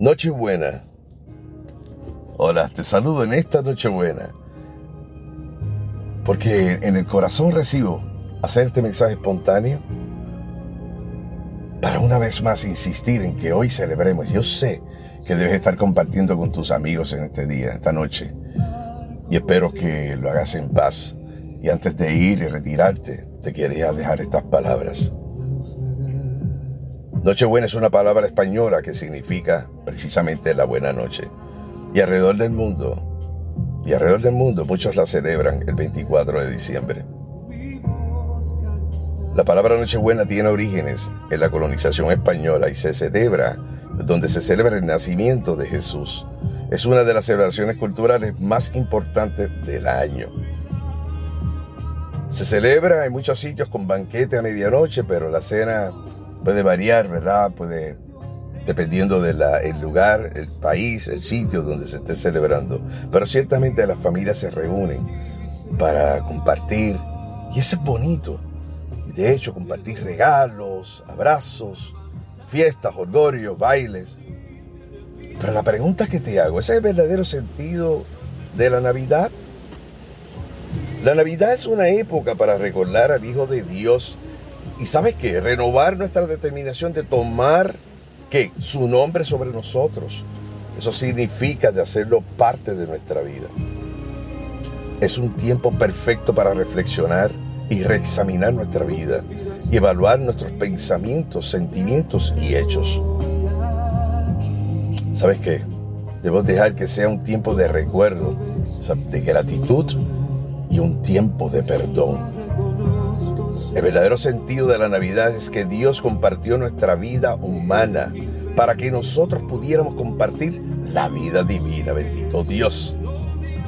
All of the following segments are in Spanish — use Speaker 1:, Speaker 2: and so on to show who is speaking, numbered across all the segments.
Speaker 1: Nochebuena. Hola, te saludo en esta Nochebuena. Porque en el corazón recibo hacer este mensaje espontáneo para una vez más insistir en que hoy celebremos. Yo sé que debes estar compartiendo con tus amigos en este día, esta noche. Y espero que lo hagas en paz. Y antes de ir y retirarte, te quería dejar estas palabras. Nochebuena es una palabra española que significa precisamente la buena noche. Y alrededor del mundo, y alrededor del mundo muchos la celebran el 24 de diciembre. La palabra Nochebuena tiene orígenes en la colonización española y se celebra donde se celebra el nacimiento de Jesús. Es una de las celebraciones culturales más importantes del año. Se celebra en muchos sitios con banquete a medianoche, pero la cena puede variar, ¿verdad? Puede, dependiendo del lugar, el país, el sitio donde se esté celebrando. Pero ciertamente las familias se reúnen para compartir. Y eso es bonito. De hecho, compartir regalos, abrazos, fiestas, orgullos, bailes. Pero la pregunta que te hago, ¿ese es el verdadero sentido de la Navidad? La Navidad es una época para recordar al Hijo de Dios y sabes qué, renovar nuestra determinación de tomar ¿qué? su nombre sobre nosotros. Eso significa de hacerlo parte de nuestra vida. Es un tiempo perfecto para reflexionar y reexaminar nuestra vida y evaluar nuestros pensamientos, sentimientos y hechos. ¿Sabes qué? Debo dejar que sea un tiempo de recuerdo, de gratitud y un tiempo de perdón. El verdadero sentido de la Navidad es que Dios compartió nuestra vida humana para que nosotros pudiéramos compartir la vida divina. Bendito Dios.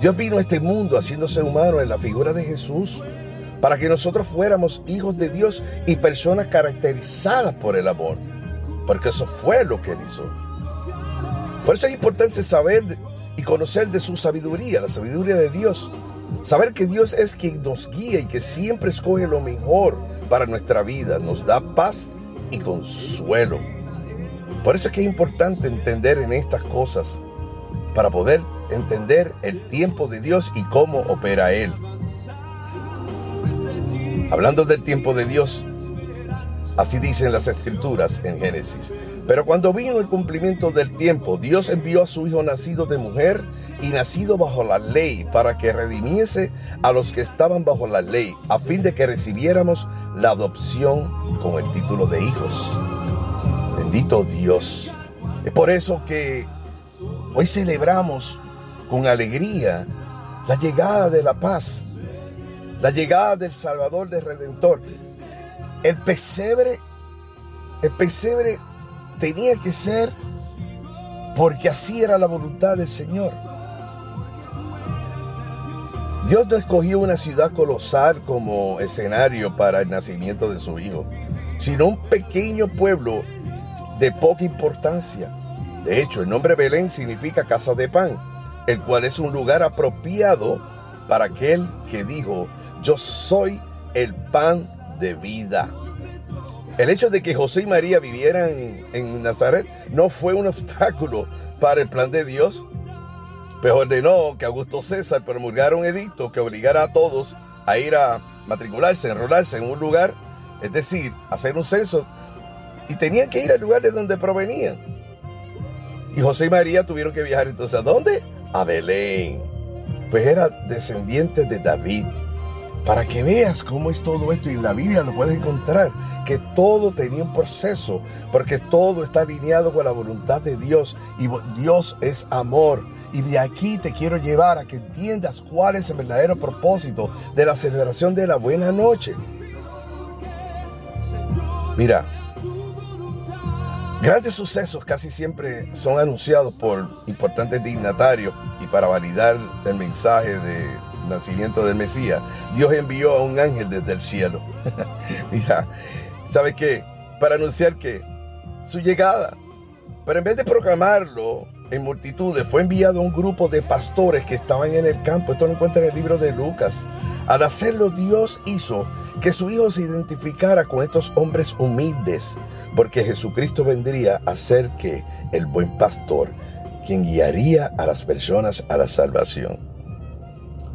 Speaker 1: Dios vino a este mundo haciéndose humano en la figura de Jesús para que nosotros fuéramos hijos de Dios y personas caracterizadas por el amor. Porque eso fue lo que Él hizo. Por eso es importante saber y conocer de su sabiduría, la sabiduría de Dios Saber que Dios es quien nos guía y que siempre escoge lo mejor para nuestra vida nos da paz y consuelo. Por eso es que es importante entender en estas cosas para poder entender el tiempo de Dios y cómo opera Él. Hablando del tiempo de Dios, así dicen las escrituras en Génesis. Pero cuando vino el cumplimiento del tiempo, Dios envió a su Hijo nacido de mujer y nacido bajo la ley para que redimiese a los que estaban bajo la ley, a fin de que recibiéramos la adopción con el título de hijos. Bendito Dios. Es por eso que hoy celebramos con alegría la llegada de la paz, la llegada del Salvador, del Redentor. El pesebre, el pesebre tenía que ser porque así era la voluntad del Señor. Dios no escogió una ciudad colosal como escenario para el nacimiento de su hijo, sino un pequeño pueblo de poca importancia. De hecho, el nombre Belén significa casa de pan, el cual es un lugar apropiado para aquel que dijo, yo soy el pan de vida. El hecho de que José y María vivieran en Nazaret no fue un obstáculo para el plan de Dios, pues ordenó que Augusto César promulgara un edicto que obligara a todos a ir a matricularse, enrolarse en un lugar, es decir, hacer un censo, y tenían que ir al lugar de donde provenían. Y José y María tuvieron que viajar entonces a dónde? A Belén. Pues era descendiente de David. Para que veas cómo es todo esto y en la Biblia lo puedes encontrar, que todo tenía un proceso, porque todo está alineado con la voluntad de Dios y Dios es amor. Y de aquí te quiero llevar a que entiendas cuál es el verdadero propósito de la celebración de la buena noche. Mira, grandes sucesos casi siempre son anunciados por importantes dignatarios y para validar el mensaje de nacimiento del Mesías, Dios envió a un ángel desde el cielo. Mira, ¿sabe qué? Para anunciar que su llegada. Pero en vez de proclamarlo en multitudes, fue enviado un grupo de pastores que estaban en el campo. Esto lo encuentra en el libro de Lucas. Al hacerlo, Dios hizo que su hijo se identificara con estos hombres humildes, porque Jesucristo vendría a ser que el buen pastor, quien guiaría a las personas a la salvación.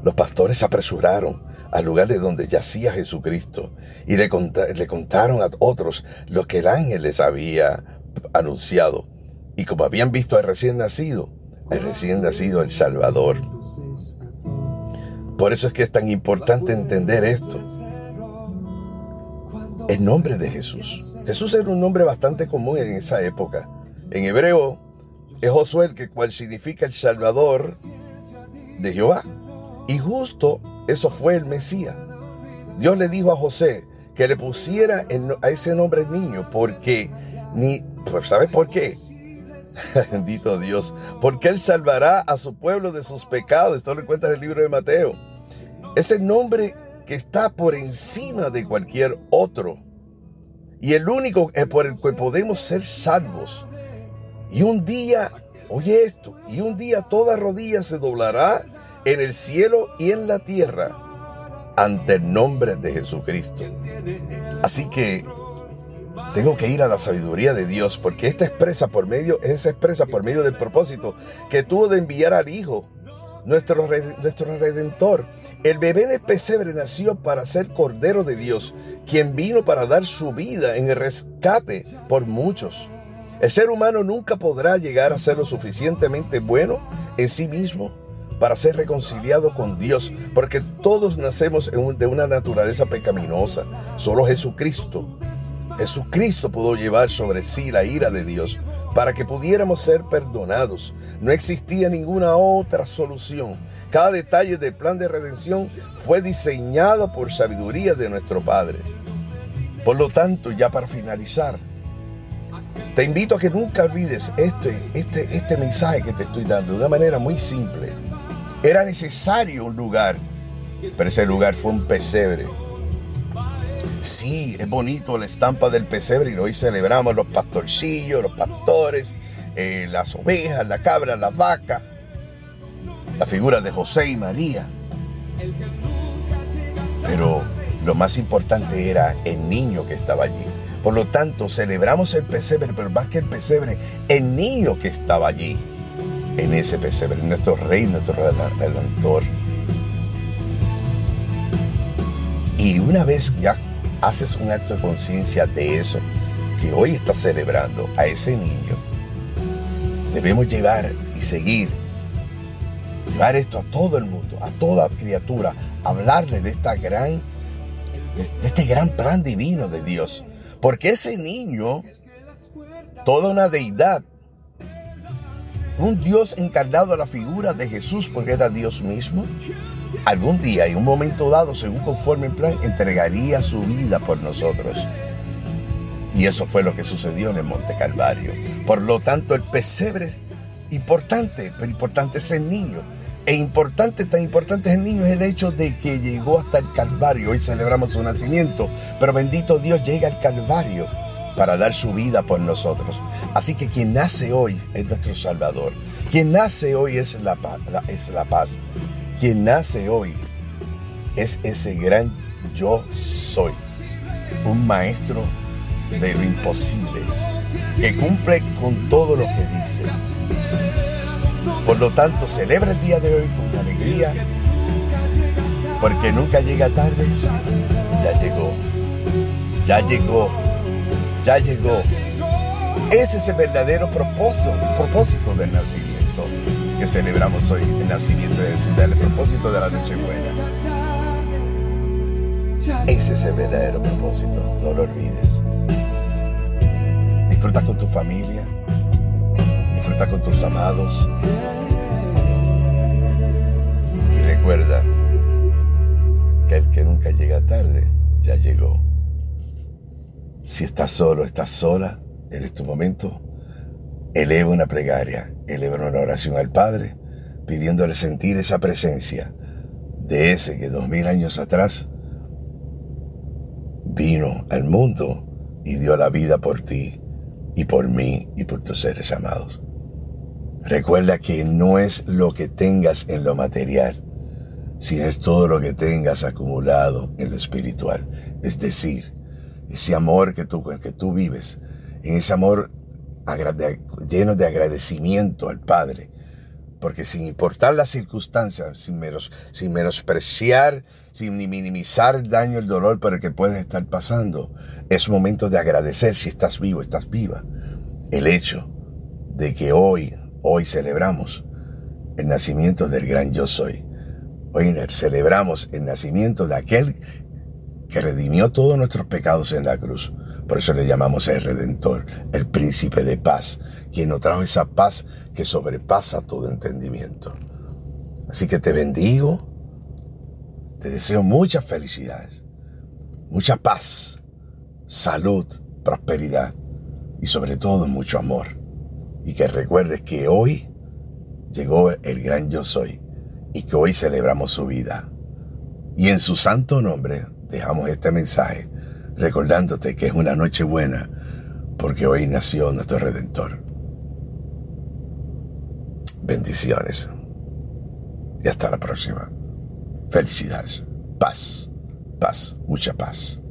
Speaker 1: Los pastores se apresuraron al lugar de donde yacía Jesucristo y le, contaron a otros lo que el ángel les había anunciado. Y como habían visto al recién nacido, el recién nacido, el Salvador. Por eso es que es tan importante entender esto. El nombre de Jesús. Jesús era un nombre bastante común en esa época. En hebreo es Josué, que cual significa el Salvador de Jehová. Y justo eso fue el Mesías. Dios le dijo a José que le pusiera a ese nombre el niño porque ni, pues, ¿sabes por qué? Bendito Dios, porque Él salvará a su pueblo de sus pecados. Esto lo cuenta en el libro de Mateo. Es el nombre que está por encima de cualquier otro. Y el único por el que podemos ser salvos. Y un día, oye esto, y un día toda rodilla se doblará en el cielo y en la tierra ante el nombre de Jesucristo. Así que tengo que ir a la sabiduría de Dios porque esta expresa por medio, es expresa por medio del propósito que tuvo de enviar al Hijo, nuestro, nuestro Redentor. El bebé en el pesebre nació para ser Cordero de Dios, quien vino para dar su vida en el rescate por muchos. El ser humano nunca podrá llegar a ser lo suficientemente bueno en sí mismo para ser reconciliado con Dios, porque todos nacemos de una naturaleza pecaminosa. Solo Jesucristo Jesucristo pudo llevar sobre sí la ira de Dios para que pudiéramos ser perdonados. No existía ninguna otra solución. Cada detalle del plan de redención fue diseñado por sabiduría de nuestro Padre. Por lo tanto, ya para finalizar, te invito a que nunca olvides este, este, este mensaje que te estoy dando de una manera muy simple. Era necesario un lugar, pero ese lugar fue un pesebre Sí, es bonito la estampa del pesebre y hoy celebramos los pastorcillos, los pastores, eh, las ovejas, la cabra, la vaca, la figura de José y María. Pero lo más importante era el niño que estaba allí. Por lo tanto, celebramos el pesebre, pero más que el pesebre, el niño que estaba allí, en ese pesebre, nuestro rey, nuestro redentor. Y una vez ya haces un acto de conciencia de eso que hoy estás celebrando a ese niño, debemos llevar y seguir, llevar esto a todo el mundo, a toda criatura, hablarle de esta gran, de, este gran plan divino de Dios. Porque ese niño, toda una deidad, un Dios encarnado a la figura de Jesús, porque era Dios mismo, algún día, en un momento dado, según conforme el plan, entregaría su vida por nosotros. Y eso fue lo que sucedió en el Monte Calvario. Por lo tanto, el pesebre es importante, pero importante es el niño. E importante, tan importante es el niño, es el hecho de que llegó hasta el Calvario. Hoy celebramos su nacimiento, pero bendito Dios llega al Calvario para dar su vida por nosotros. Así que quien nace hoy es nuestro Salvador. Quien nace hoy es la, es la paz. Quien nace hoy es ese gran yo soy, un maestro de lo imposible, que cumple con todo lo que dice. Por lo tanto, celebra el día de hoy con alegría, porque nunca llega tarde, ya llegó, ya llegó, ya llegó. Ese es el verdadero propósito, propósito del nacimiento que celebramos hoy, el nacimiento de Jesús, el propósito de la Nochebuena. Ese es el verdadero propósito, no lo olvides. Disfruta con tu familia, disfruta con tus amados. Y recuerda que el que nunca llega tarde, ya llegó. Si estás solo, estás sola, eres tu momento eleva una plegaria, eleva una oración al Padre, pidiéndole sentir esa presencia de ese que dos mil años atrás vino al mundo y dio la vida por ti y por mí y por tus seres amados. Recuerda que no es lo que tengas en lo material, sino es todo lo que tengas acumulado en lo espiritual. Es decir, ese amor que tú, que tú vives en ese amor lleno de agradecimiento al Padre. Porque sin importar las circunstancias, sin, menos, sin menospreciar, sin minimizar el daño, el dolor por el que puedes estar pasando, es momento de agradecer si estás vivo, estás viva. El hecho de que hoy, hoy celebramos el nacimiento del gran yo soy. Hoy celebramos el nacimiento de aquel que redimió todos nuestros pecados en la cruz. Por eso le llamamos el Redentor, el príncipe de paz, quien nos trajo esa paz que sobrepasa todo entendimiento. Así que te bendigo, te deseo muchas felicidades, mucha paz, salud, prosperidad y sobre todo mucho amor. Y que recuerdes que hoy llegó el gran yo soy y que hoy celebramos su vida. Y en su santo nombre dejamos este mensaje recordándote que es una noche buena porque hoy nació nuestro Redentor. Bendiciones. Y hasta la próxima. Felicidades. Paz. Paz. Mucha paz.